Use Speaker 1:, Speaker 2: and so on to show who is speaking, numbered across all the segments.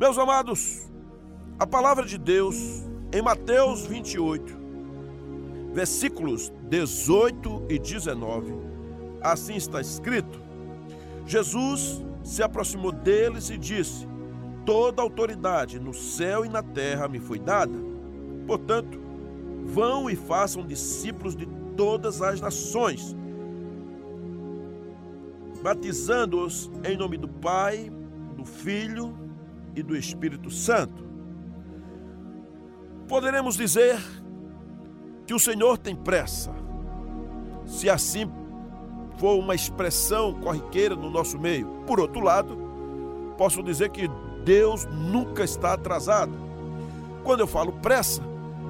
Speaker 1: Meus amados, a palavra de Deus em Mateus 28, versículos 18 e 19, assim está escrito: Jesus se aproximou deles e disse: Toda autoridade no céu e na terra me foi dada. Portanto, vão e façam discípulos de todas as nações, batizando-os em nome do Pai, do Filho e do Espírito Santo. Poderemos dizer que o Senhor tem pressa, se assim for uma expressão corriqueira no nosso meio. Por outro lado, posso dizer que Deus nunca está atrasado. Quando eu falo pressa,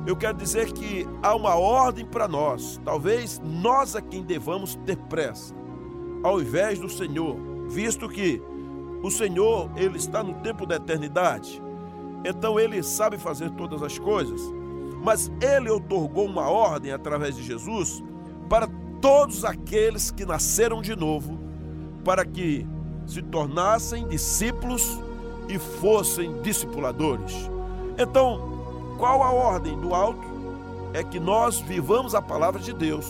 Speaker 1: eu quero dizer que há uma ordem para nós. Talvez nós é quem devamos ter pressa, ao invés do Senhor, visto que o Senhor, ele está no tempo da eternidade. Então ele sabe fazer todas as coisas, mas ele otorgou uma ordem através de Jesus para todos aqueles que nasceram de novo, para que se tornassem discípulos e fossem discipuladores. Então, qual a ordem do alto? É que nós vivamos a palavra de Deus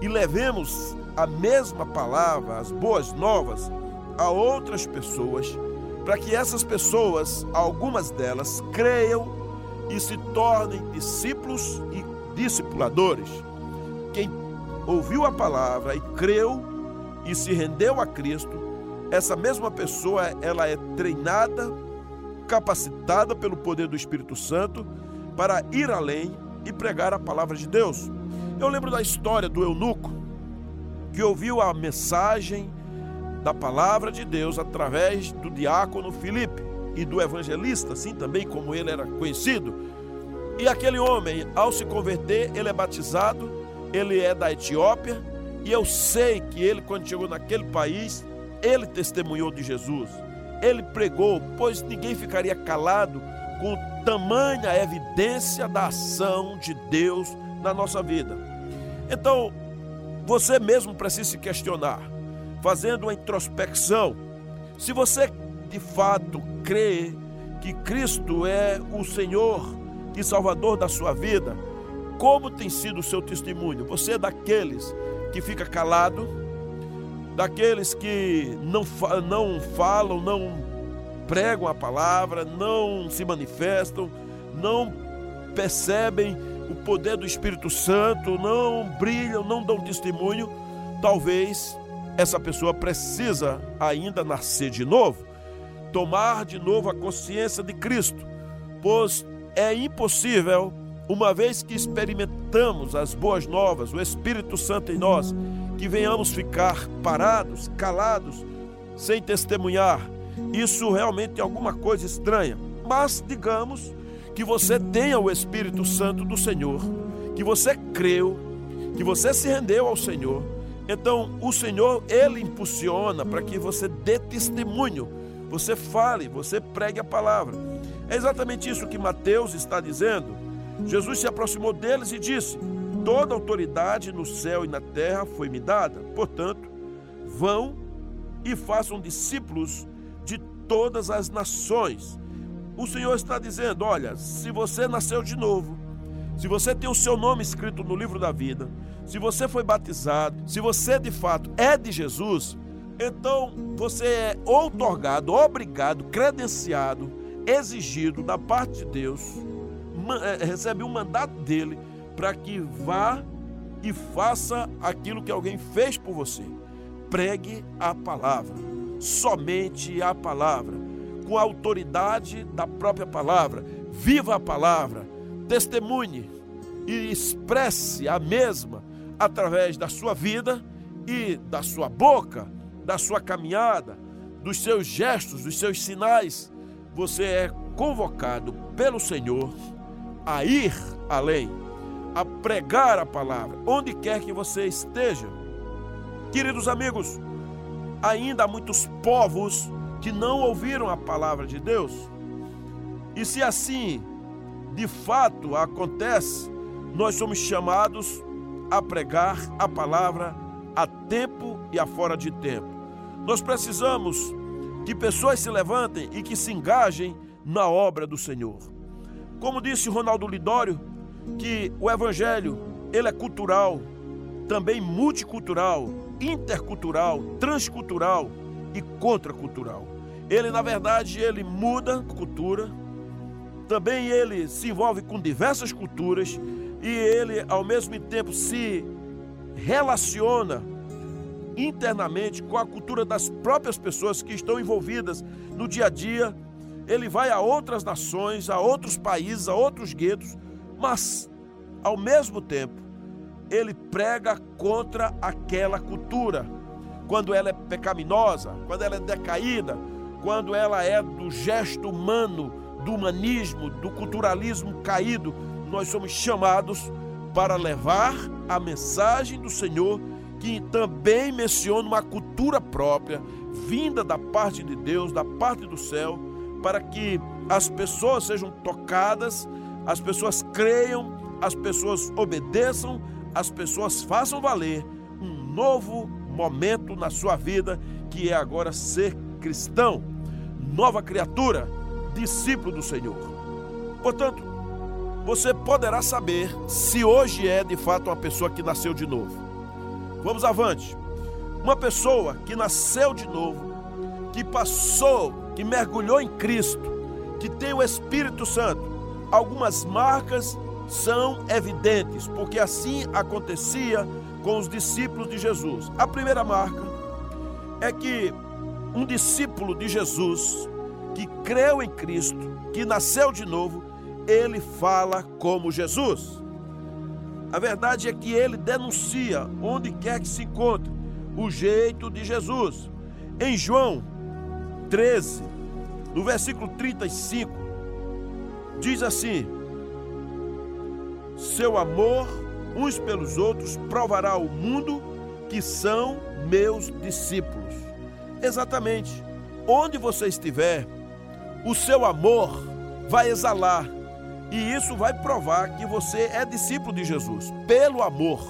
Speaker 1: e levemos a mesma palavra, as boas novas, a outras pessoas, para que essas pessoas, algumas delas, creiam e se tornem discípulos e discipuladores. Quem ouviu a palavra e creu e se rendeu a Cristo, essa mesma pessoa ela é treinada, capacitada pelo poder do Espírito Santo para ir além e pregar a palavra de Deus. Eu lembro da história do eunuco que ouviu a mensagem da palavra de Deus através do diácono Filipe e do evangelista, assim também como ele era conhecido. E aquele homem, ao se converter, ele é batizado, ele é da Etiópia, e eu sei que ele, quando chegou naquele país, ele testemunhou de Jesus, ele pregou, pois ninguém ficaria calado com tamanha evidência da ação de Deus na nossa vida. Então, você mesmo precisa se questionar fazendo uma introspecção. Se você de fato crê que Cristo é o Senhor e Salvador da sua vida, como tem sido o seu testemunho? Você é daqueles que fica calado, daqueles que não, não falam, não pregam a palavra, não se manifestam, não percebem o poder do Espírito Santo, não brilham, não dão testemunho, talvez essa pessoa precisa ainda nascer de novo, tomar de novo a consciência de Cristo, pois é impossível, uma vez que experimentamos as boas novas, o Espírito Santo em nós, que venhamos ficar parados, calados, sem testemunhar. Isso realmente é alguma coisa estranha. Mas digamos que você tenha o Espírito Santo do Senhor, que você creu, que você se rendeu ao Senhor então, o Senhor, Ele impulsiona para que você dê testemunho, você fale, você pregue a palavra. É exatamente isso que Mateus está dizendo. Jesus se aproximou deles e disse: Toda autoridade no céu e na terra foi me dada. Portanto, vão e façam discípulos de todas as nações. O Senhor está dizendo: olha, se você nasceu de novo, se você tem o seu nome escrito no livro da vida, se você foi batizado, se você de fato é de Jesus, então você é outorgado, obrigado, credenciado, exigido da parte de Deus, é, recebe um mandato dele para que vá e faça aquilo que alguém fez por você. Pregue a palavra, somente a palavra, com a autoridade da própria palavra. Viva a palavra, testemunhe e expresse a mesma através da sua vida e da sua boca, da sua caminhada, dos seus gestos, dos seus sinais. Você é convocado pelo Senhor a ir além, a pregar a palavra, onde quer que você esteja. Queridos amigos, ainda há muitos povos que não ouviram a palavra de Deus. E se assim de fato acontece, nós somos chamados a pregar a palavra a tempo e a fora de tempo. Nós precisamos que pessoas se levantem e que se engajem na obra do Senhor. Como disse Ronaldo Lidório, que o evangelho, ele é cultural, também multicultural, intercultural, transcultural e contracultural. Ele, na verdade, ele muda a cultura, também ele se envolve com diversas culturas e ele, ao mesmo tempo, se relaciona internamente com a cultura das próprias pessoas que estão envolvidas no dia a dia. Ele vai a outras nações, a outros países, a outros guetos, mas, ao mesmo tempo, ele prega contra aquela cultura. Quando ela é pecaminosa, quando ela é decaída, quando ela é do gesto humano, do humanismo, do culturalismo caído, nós somos chamados para levar a mensagem do Senhor, que também menciona uma cultura própria, vinda da parte de Deus, da parte do céu, para que as pessoas sejam tocadas, as pessoas creiam, as pessoas obedeçam, as pessoas façam valer um novo momento na sua vida, que é agora ser cristão, nova criatura, discípulo do Senhor. Portanto, você poderá saber se hoje é de fato uma pessoa que nasceu de novo. Vamos avante. Uma pessoa que nasceu de novo, que passou, que mergulhou em Cristo, que tem o Espírito Santo, algumas marcas são evidentes, porque assim acontecia com os discípulos de Jesus. A primeira marca é que um discípulo de Jesus que creu em Cristo, que nasceu de novo, ele fala como Jesus. A verdade é que ele denuncia, onde quer que se encontre, o jeito de Jesus. Em João 13, no versículo 35, diz assim: Seu amor uns pelos outros provará ao mundo que são meus discípulos. Exatamente, onde você estiver, o seu amor vai exalar e isso vai provar que você é discípulo de Jesus, pelo amor.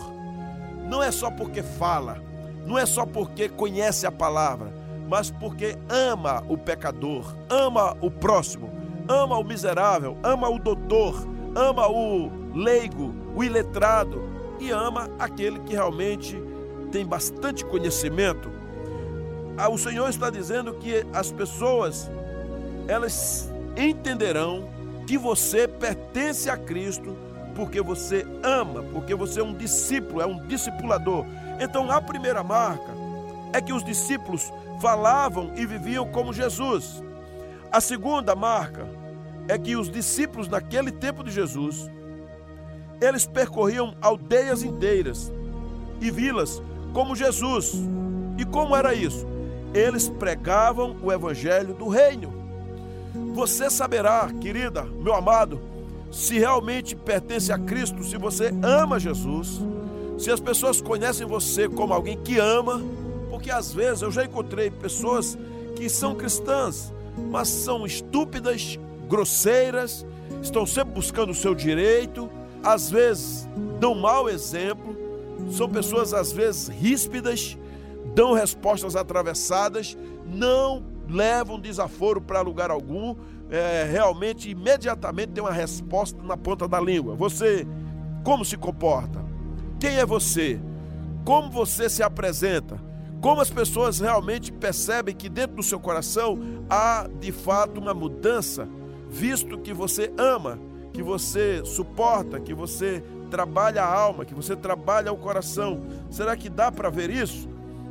Speaker 1: Não é só porque fala, não é só porque conhece a palavra, mas porque ama o pecador, ama o próximo, ama o miserável, ama o doutor, ama o leigo, o iletrado e ama aquele que realmente tem bastante conhecimento. Ah, o Senhor está dizendo que as pessoas elas entenderão que você pertence a Cristo porque você ama, porque você é um discípulo, é um discipulador. Então, a primeira marca é que os discípulos falavam e viviam como Jesus. A segunda marca é que os discípulos naquele tempo de Jesus, eles percorriam aldeias inteiras e vilas como Jesus. E como era isso? Eles pregavam o evangelho do reino. Você saberá, querida, meu amado, se realmente pertence a Cristo, se você ama Jesus, se as pessoas conhecem você como alguém que ama, porque às vezes eu já encontrei pessoas que são cristãs, mas são estúpidas, grosseiras, estão sempre buscando o seu direito, às vezes dão mau exemplo, são pessoas às vezes ríspidas, dão respostas atravessadas, não levam desaforo para lugar algum, é, realmente, imediatamente tem uma resposta na ponta da língua. Você, como se comporta? Quem é você? Como você se apresenta? Como as pessoas realmente percebem que dentro do seu coração há de fato uma mudança, visto que você ama, que você suporta, que você trabalha a alma, que você trabalha o coração. Será que dá para ver isso?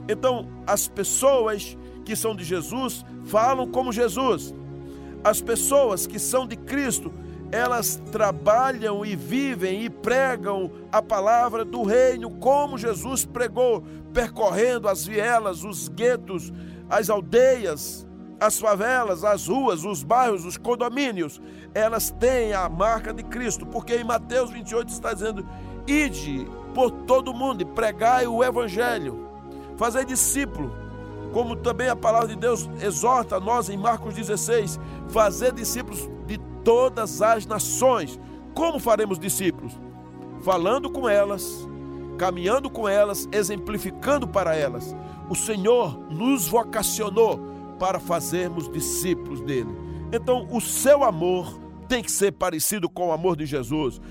Speaker 1: Então, as pessoas que são de Jesus falam como Jesus. As pessoas que são de Cristo, elas trabalham e vivem e pregam a palavra do reino como Jesus pregou, percorrendo as vielas, os guetos, as aldeias, as favelas, as ruas, os bairros, os condomínios. Elas têm a marca de Cristo, porque em Mateus 28 está dizendo: Ide por todo mundo e pregai o evangelho, fazei discípulo como também a palavra de Deus exorta a nós em Marcos 16, fazer discípulos de todas as nações. Como faremos discípulos? Falando com elas, caminhando com elas, exemplificando para elas. O Senhor nos vocacionou para fazermos discípulos dele. Então, o seu amor tem que ser parecido com o amor de Jesus.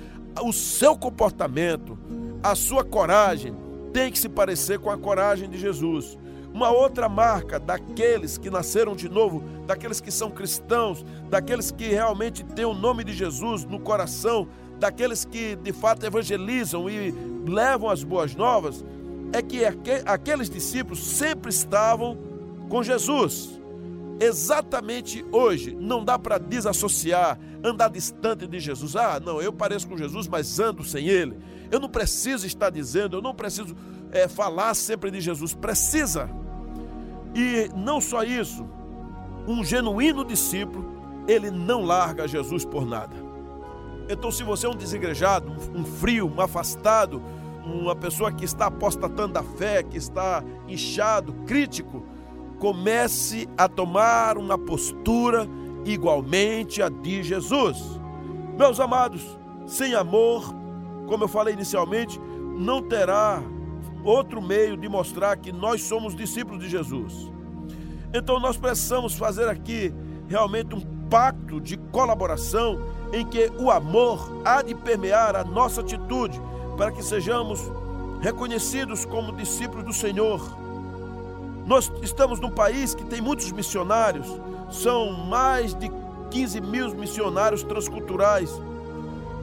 Speaker 1: O seu comportamento, a sua coragem tem que se parecer com a coragem de Jesus. Uma outra marca daqueles que nasceram de novo, daqueles que são cristãos, daqueles que realmente têm o nome de Jesus no coração, daqueles que de fato evangelizam e levam as boas novas, é que aqueles discípulos sempre estavam com Jesus. Exatamente hoje, não dá para desassociar, andar distante de Jesus. Ah, não, eu pareço com Jesus, mas ando sem Ele. Eu não preciso estar dizendo, eu não preciso é, falar sempre de Jesus. Precisa. E não só isso, um genuíno discípulo, ele não larga Jesus por nada. Então, se você é um desigrejado, um frio, um afastado, uma pessoa que está apostatando da fé, que está inchado, crítico, comece a tomar uma postura igualmente a de Jesus. Meus amados, sem amor, como eu falei inicialmente, não terá outro meio de mostrar que nós somos discípulos de Jesus. Então nós precisamos fazer aqui realmente um pacto de colaboração em que o amor há de permear a nossa atitude para que sejamos reconhecidos como discípulos do Senhor. Nós estamos num país que tem muitos missionários, são mais de 15 mil missionários transculturais.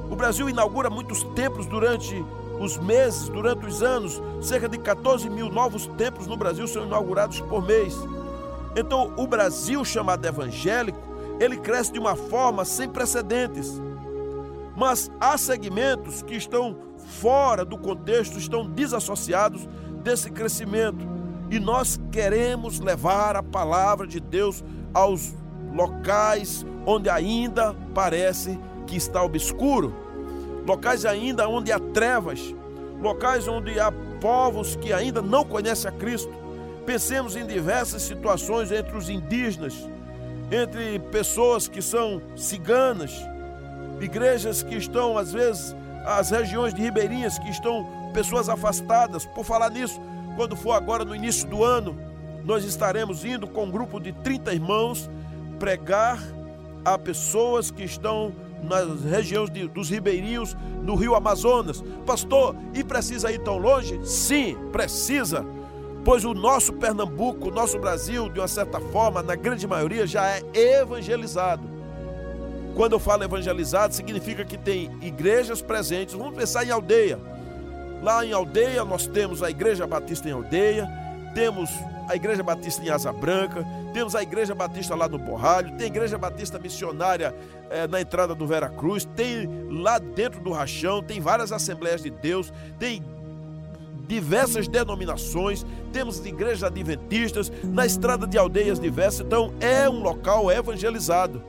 Speaker 1: O Brasil inaugura muitos templos durante os meses, durante os anos, cerca de 14 mil novos templos no Brasil são inaugurados por mês. Então, o Brasil, chamado evangélico, ele cresce de uma forma sem precedentes. Mas há segmentos que estão fora do contexto, estão desassociados desse crescimento. E nós queremos levar a palavra de Deus aos locais onde ainda parece que está obscuro locais ainda onde há trevas, locais onde há povos que ainda não conhecem a Cristo. Pensemos em diversas situações entre os indígenas, entre pessoas que são ciganas, igrejas que estão, às vezes, as regiões de ribeirinhas que estão pessoas afastadas. Por falar nisso, quando for agora no início do ano, nós estaremos indo com um grupo de 30 irmãos pregar a pessoas que estão nas regiões de, dos ribeirinhos no rio Amazonas. Pastor, e precisa ir tão longe? Sim, precisa. Pois o nosso Pernambuco, o nosso Brasil, de uma certa forma, na grande maioria, já é evangelizado. Quando eu falo evangelizado, significa que tem igrejas presentes. Vamos pensar em aldeia. Lá em aldeia, nós temos a Igreja Batista em aldeia, temos a Igreja Batista em Asa Branca, temos a Igreja Batista lá no Borralho, tem a Igreja Batista Missionária é, na entrada do Vera Cruz, tem lá dentro do Rachão, tem várias Assembleias de Deus, tem diversas denominações, temos igrejas adventistas, na estrada de aldeias diversas, então é um local evangelizado.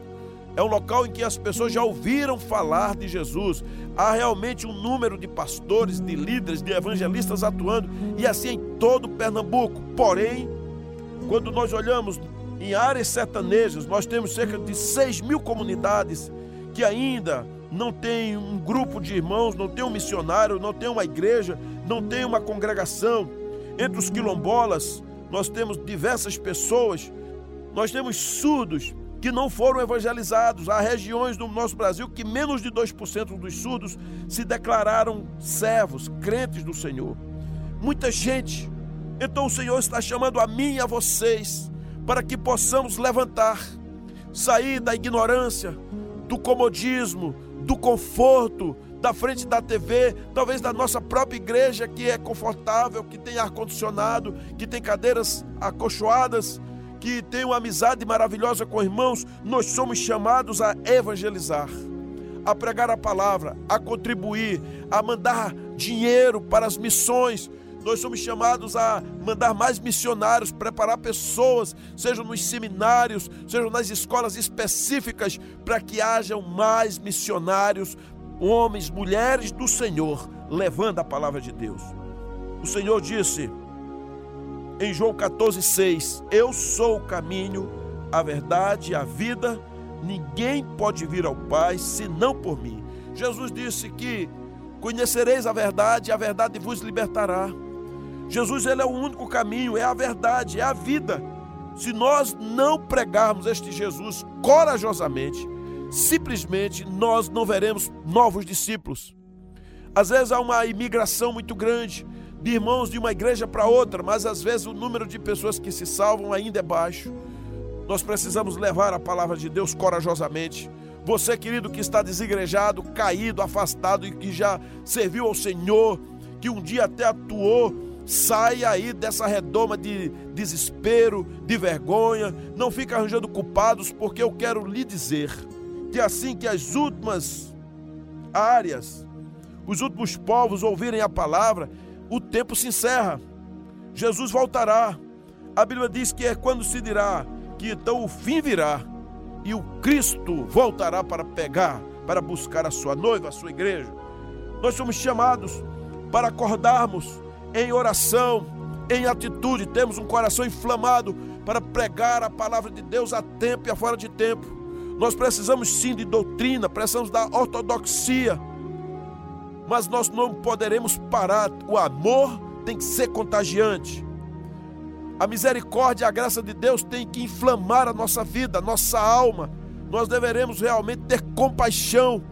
Speaker 1: É um local em que as pessoas já ouviram falar de Jesus. Há realmente um número de pastores, de líderes, de evangelistas atuando, e assim em todo Pernambuco. Porém, quando nós olhamos em áreas sertanejas, nós temos cerca de 6 mil comunidades que ainda não tem um grupo de irmãos, não tem um missionário, não tem uma igreja, não tem uma congregação. Entre os quilombolas, nós temos diversas pessoas, nós temos surdos que não foram evangelizados. Há regiões do nosso Brasil que menos de 2% dos surdos se declararam servos, crentes do Senhor. Muita gente. Então o Senhor está chamando a mim e a vocês para que possamos levantar, sair da ignorância, do comodismo, do conforto, da frente da TV, talvez da nossa própria igreja que é confortável, que tem ar-condicionado, que tem cadeiras acolchoadas, que tem uma amizade maravilhosa com irmãos, nós somos chamados a evangelizar, a pregar a palavra, a contribuir, a mandar dinheiro para as missões, nós somos chamados a mandar mais missionários, preparar pessoas, sejam nos seminários, sejam nas escolas específicas, para que hajam mais missionários, homens, mulheres do Senhor, levando a palavra de Deus. O Senhor disse em João 14,6: Eu sou o caminho, a verdade e a vida, ninguém pode vir ao Pai senão por mim. Jesus disse que conhecereis a verdade e a verdade vos libertará. Jesus ele é o único caminho, é a verdade, é a vida. Se nós não pregarmos este Jesus corajosamente, simplesmente nós não veremos novos discípulos. Às vezes há uma imigração muito grande de irmãos de uma igreja para outra, mas às vezes o número de pessoas que se salvam ainda é baixo. Nós precisamos levar a palavra de Deus corajosamente. Você, querido, que está desigrejado, caído, afastado e que já serviu ao Senhor, que um dia até atuou, saia aí dessa redoma de desespero, de vergonha, não fique arranjando culpados, porque eu quero lhe dizer que assim que as últimas áreas, os últimos povos ouvirem a palavra, o tempo se encerra. Jesus voltará. A Bíblia diz que é quando se dirá que então o fim virá e o Cristo voltará para pegar, para buscar a sua noiva, a sua igreja. Nós somos chamados para acordarmos em oração, em atitude, temos um coração inflamado para pregar a palavra de Deus a tempo e a fora de tempo. Nós precisamos sim de doutrina, precisamos da ortodoxia, mas nós não poderemos parar. O amor tem que ser contagiante. A misericórdia a graça de Deus tem que inflamar a nossa vida, a nossa alma. Nós deveremos realmente ter compaixão,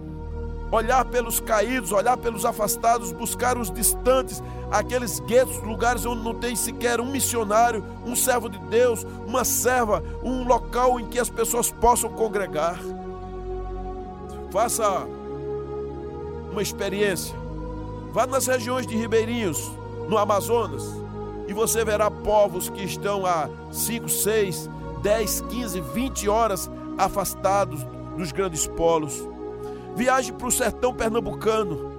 Speaker 1: olhar pelos caídos, olhar pelos afastados, buscar os distantes, aqueles guetos, lugares onde não tem sequer um missionário, um servo de Deus, uma serva, um local em que as pessoas possam congregar. Faça uma experiência. Vá nas regiões de ribeirinhos, no Amazonas, e você verá povos que estão a 5, 6, 10, 15, 20 horas afastados dos grandes polos. Viaje para o sertão pernambucano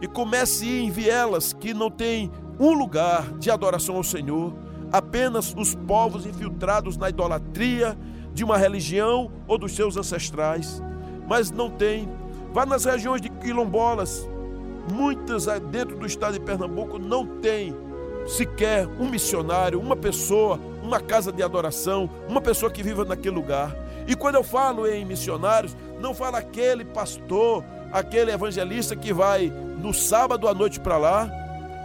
Speaker 1: e comece a ir em vielas que não tem um lugar de adoração ao Senhor, apenas os povos infiltrados na idolatria de uma religião ou dos seus ancestrais, mas não tem Vá nas regiões de quilombolas, muitas dentro do estado de Pernambuco não tem sequer um missionário, uma pessoa, uma casa de adoração, uma pessoa que viva naquele lugar. E quando eu falo em missionários, não falo aquele pastor, aquele evangelista que vai no sábado à noite para lá,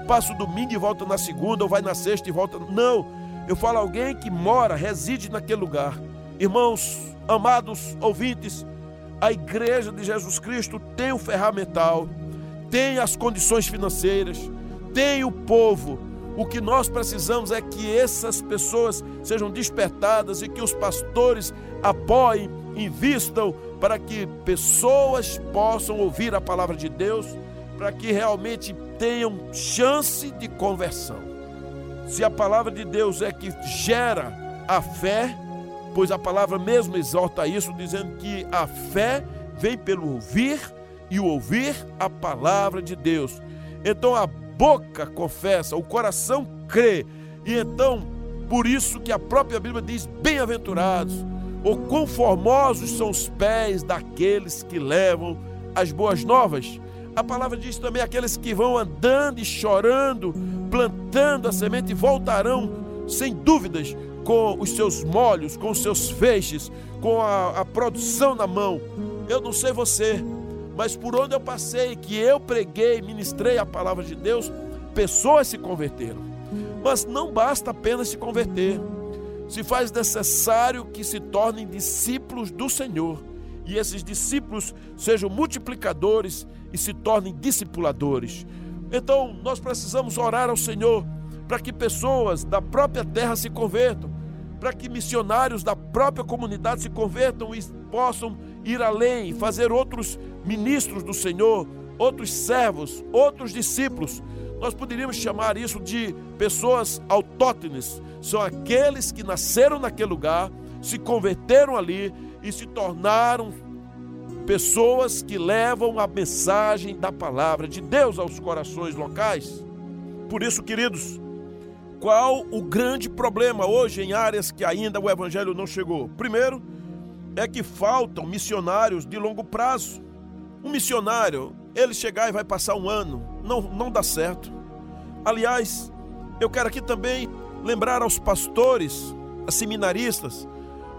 Speaker 1: passa o domingo e volta na segunda, ou vai na sexta e volta. Não, eu falo alguém que mora, reside naquele lugar. Irmãos, amados ouvintes, a igreja de Jesus Cristo tem o ferramental, tem as condições financeiras, tem o povo. O que nós precisamos é que essas pessoas sejam despertadas e que os pastores apoiem, invistam para que pessoas possam ouvir a palavra de Deus, para que realmente tenham chance de conversão. Se a palavra de Deus é que gera a fé, pois a palavra mesmo exalta isso, dizendo que a fé vem pelo ouvir e ouvir a palavra de Deus. Então a boca confessa, o coração crê, e então por isso que a própria Bíblia diz: bem-aventurados, ou conformosos são os pés daqueles que levam as boas novas. A palavra diz também: aqueles que vão andando e chorando, plantando a semente, voltarão sem dúvidas com os seus molhos, com os seus feixes, com a, a produção na mão. Eu não sei você, mas por onde eu passei, que eu preguei, ministrei a palavra de Deus, pessoas se converteram. Mas não basta apenas se converter, se faz necessário que se tornem discípulos do Senhor e esses discípulos sejam multiplicadores e se tornem discipuladores. Então, nós precisamos orar ao Senhor para que pessoas da própria terra se convertam, para que missionários da própria comunidade se convertam e possam ir além, fazer outros ministros do Senhor, outros servos, outros discípulos. Nós poderíamos chamar isso de pessoas autóctones. São aqueles que nasceram naquele lugar, se converteram ali e se tornaram pessoas que levam a mensagem da palavra de Deus aos corações locais. Por isso, queridos, qual o grande problema hoje em áreas que ainda o evangelho não chegou? Primeiro, é que faltam missionários de longo prazo. Um missionário, ele chegar e vai passar um ano, não, não dá certo. Aliás, eu quero aqui também lembrar aos pastores, a seminaristas,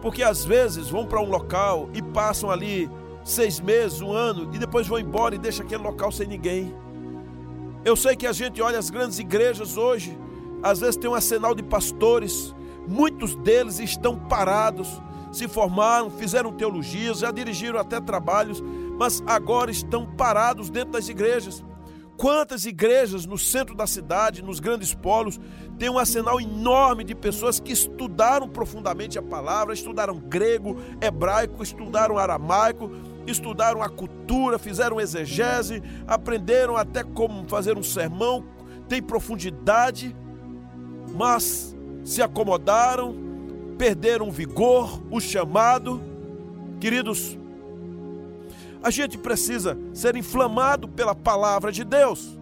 Speaker 1: porque às vezes vão para um local e passam ali seis meses, um ano, e depois vão embora e deixam aquele local sem ninguém. Eu sei que a gente olha as grandes igrejas hoje às vezes tem um arsenal de pastores, muitos deles estão parados, se formaram, fizeram teologias, já dirigiram até trabalhos, mas agora estão parados dentro das igrejas. Quantas igrejas no centro da cidade, nos grandes polos, tem um arsenal enorme de pessoas que estudaram profundamente a palavra, estudaram grego, hebraico, estudaram aramaico, estudaram a cultura, fizeram exegese, aprenderam até como fazer um sermão, tem profundidade, mas se acomodaram, perderam o vigor, o chamado. Queridos, a gente precisa ser inflamado pela palavra de Deus.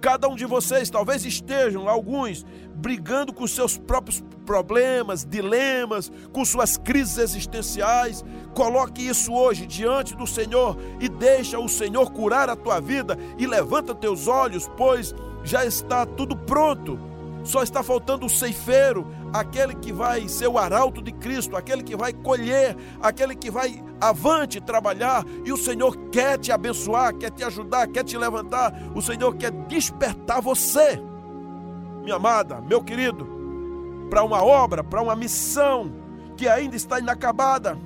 Speaker 1: Cada um de vocês talvez estejam, alguns, brigando com seus próprios problemas, dilemas, com suas crises existenciais. Coloque isso hoje diante do Senhor e deixa o Senhor curar a tua vida e levanta teus olhos, pois já está tudo pronto. Só está faltando o ceifeiro, aquele que vai ser o arauto de Cristo, aquele que vai colher, aquele que vai avante trabalhar. E o Senhor quer te abençoar, quer te ajudar, quer te levantar. O Senhor quer despertar você, minha amada, meu querido, para uma obra, para uma missão que ainda está inacabada.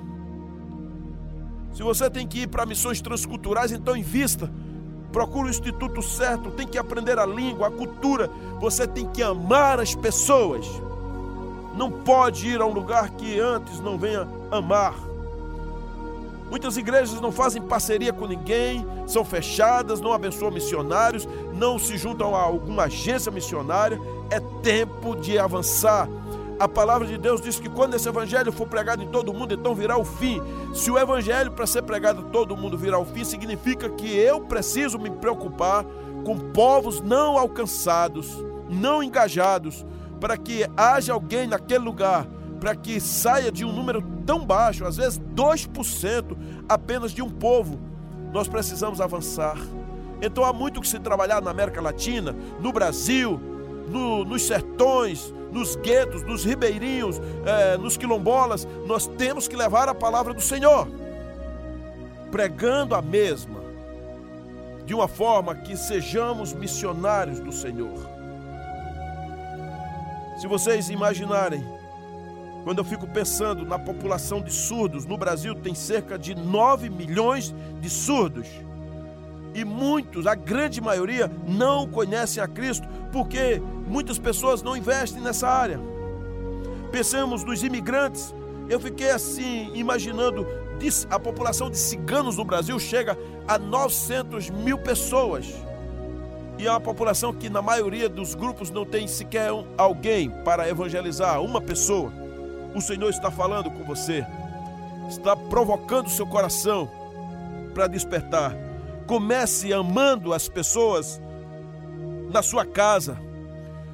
Speaker 1: Se você tem que ir para missões transculturais, então invista procura o instituto certo, tem que aprender a língua, a cultura, você tem que amar as pessoas. Não pode ir a um lugar que antes não venha amar. Muitas igrejas não fazem parceria com ninguém, são fechadas, não abençoam missionários, não se juntam a alguma agência missionária. É tempo de avançar. A palavra de Deus diz que quando esse evangelho for pregado em todo mundo, então virá o fim. Se o evangelho para ser pregado em todo mundo virá o fim, significa que eu preciso me preocupar com povos não alcançados, não engajados, para que haja alguém naquele lugar, para que saia de um número tão baixo, às vezes 2% apenas de um povo. Nós precisamos avançar. Então há muito que se trabalhar na América Latina, no Brasil, no, nos sertões, nos guetos, nos ribeirinhos, é, nos quilombolas, nós temos que levar a palavra do Senhor, pregando a mesma, de uma forma que sejamos missionários do Senhor. Se vocês imaginarem, quando eu fico pensando na população de surdos, no Brasil tem cerca de 9 milhões de surdos. E muitos, a grande maioria, não conhecem a Cristo porque muitas pessoas não investem nessa área. Pensamos nos imigrantes. Eu fiquei assim, imaginando, a população de ciganos no Brasil chega a 900 mil pessoas. E é uma população que, na maioria dos grupos, não tem sequer alguém para evangelizar, uma pessoa. O Senhor está falando com você, está provocando o seu coração para despertar Comece amando as pessoas na sua casa,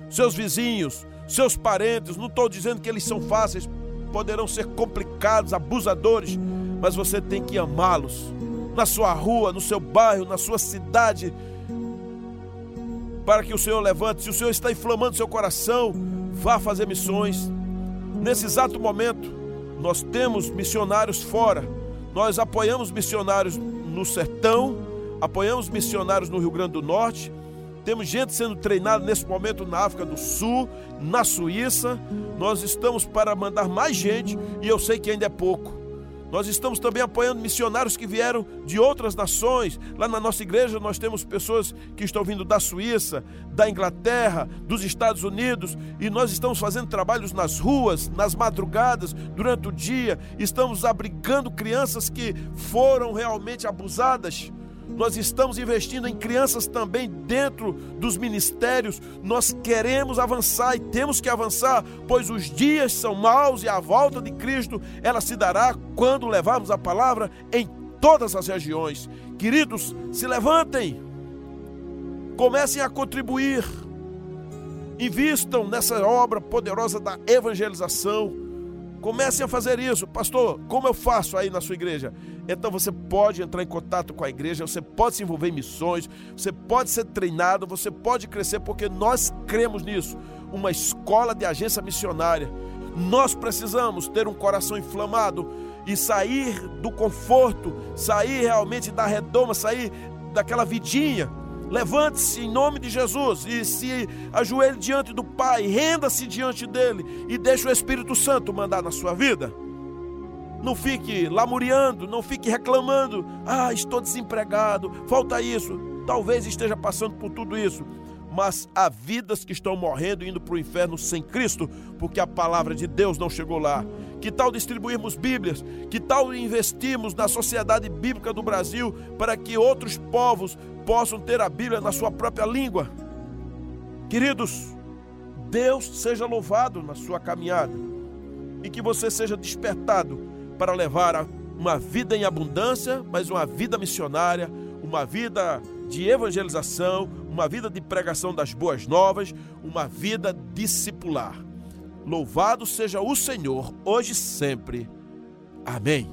Speaker 1: seus vizinhos, seus parentes. Não estou dizendo que eles são fáceis, poderão ser complicados, abusadores, mas você tem que amá-los na sua rua, no seu bairro, na sua cidade, para que o Senhor levante. Se o Senhor está inflamando seu coração, vá fazer missões. Nesse exato momento, nós temos missionários fora, nós apoiamos missionários no sertão, apoiamos missionários no Rio Grande do Norte, temos gente sendo treinada nesse momento na África do Sul, na Suíça. Nós estamos para mandar mais gente e eu sei que ainda é pouco. Nós estamos também apoiando missionários que vieram de outras nações. Lá na nossa igreja nós temos pessoas que estão vindo da Suíça, da Inglaterra, dos Estados Unidos, e nós estamos fazendo trabalhos nas ruas, nas madrugadas, durante o dia. Estamos abrigando crianças que foram realmente abusadas nós estamos investindo em crianças também dentro dos ministérios. Nós queremos avançar e temos que avançar, pois os dias são maus e a volta de Cristo ela se dará quando levarmos a palavra em todas as regiões. Queridos, se levantem. Comecem a contribuir. Invistam nessa obra poderosa da evangelização Comecem a fazer isso. Pastor, como eu faço aí na sua igreja? Então você pode entrar em contato com a igreja, você pode se envolver em missões, você pode ser treinado, você pode crescer, porque nós cremos nisso. Uma escola de agência missionária. Nós precisamos ter um coração inflamado e sair do conforto, sair realmente da redoma, sair daquela vidinha Levante-se em nome de Jesus e se ajoelhe diante do Pai, renda-se diante dele e deixe o Espírito Santo mandar na sua vida. Não fique lamuriando, não fique reclamando. Ah, estou desempregado, falta isso. Talvez esteja passando por tudo isso. Mas há vidas que estão morrendo indo para o inferno sem Cristo, porque a palavra de Deus não chegou lá. Que tal distribuirmos Bíblias? Que tal investirmos na sociedade bíblica do Brasil para que outros povos possam ter a Bíblia na sua própria língua? Queridos, Deus seja louvado na sua caminhada e que você seja despertado para levar uma vida em abundância, mas uma vida missionária, uma vida de evangelização, uma vida de pregação das boas novas, uma vida discipular. Louvado seja o Senhor, hoje e sempre. Amém.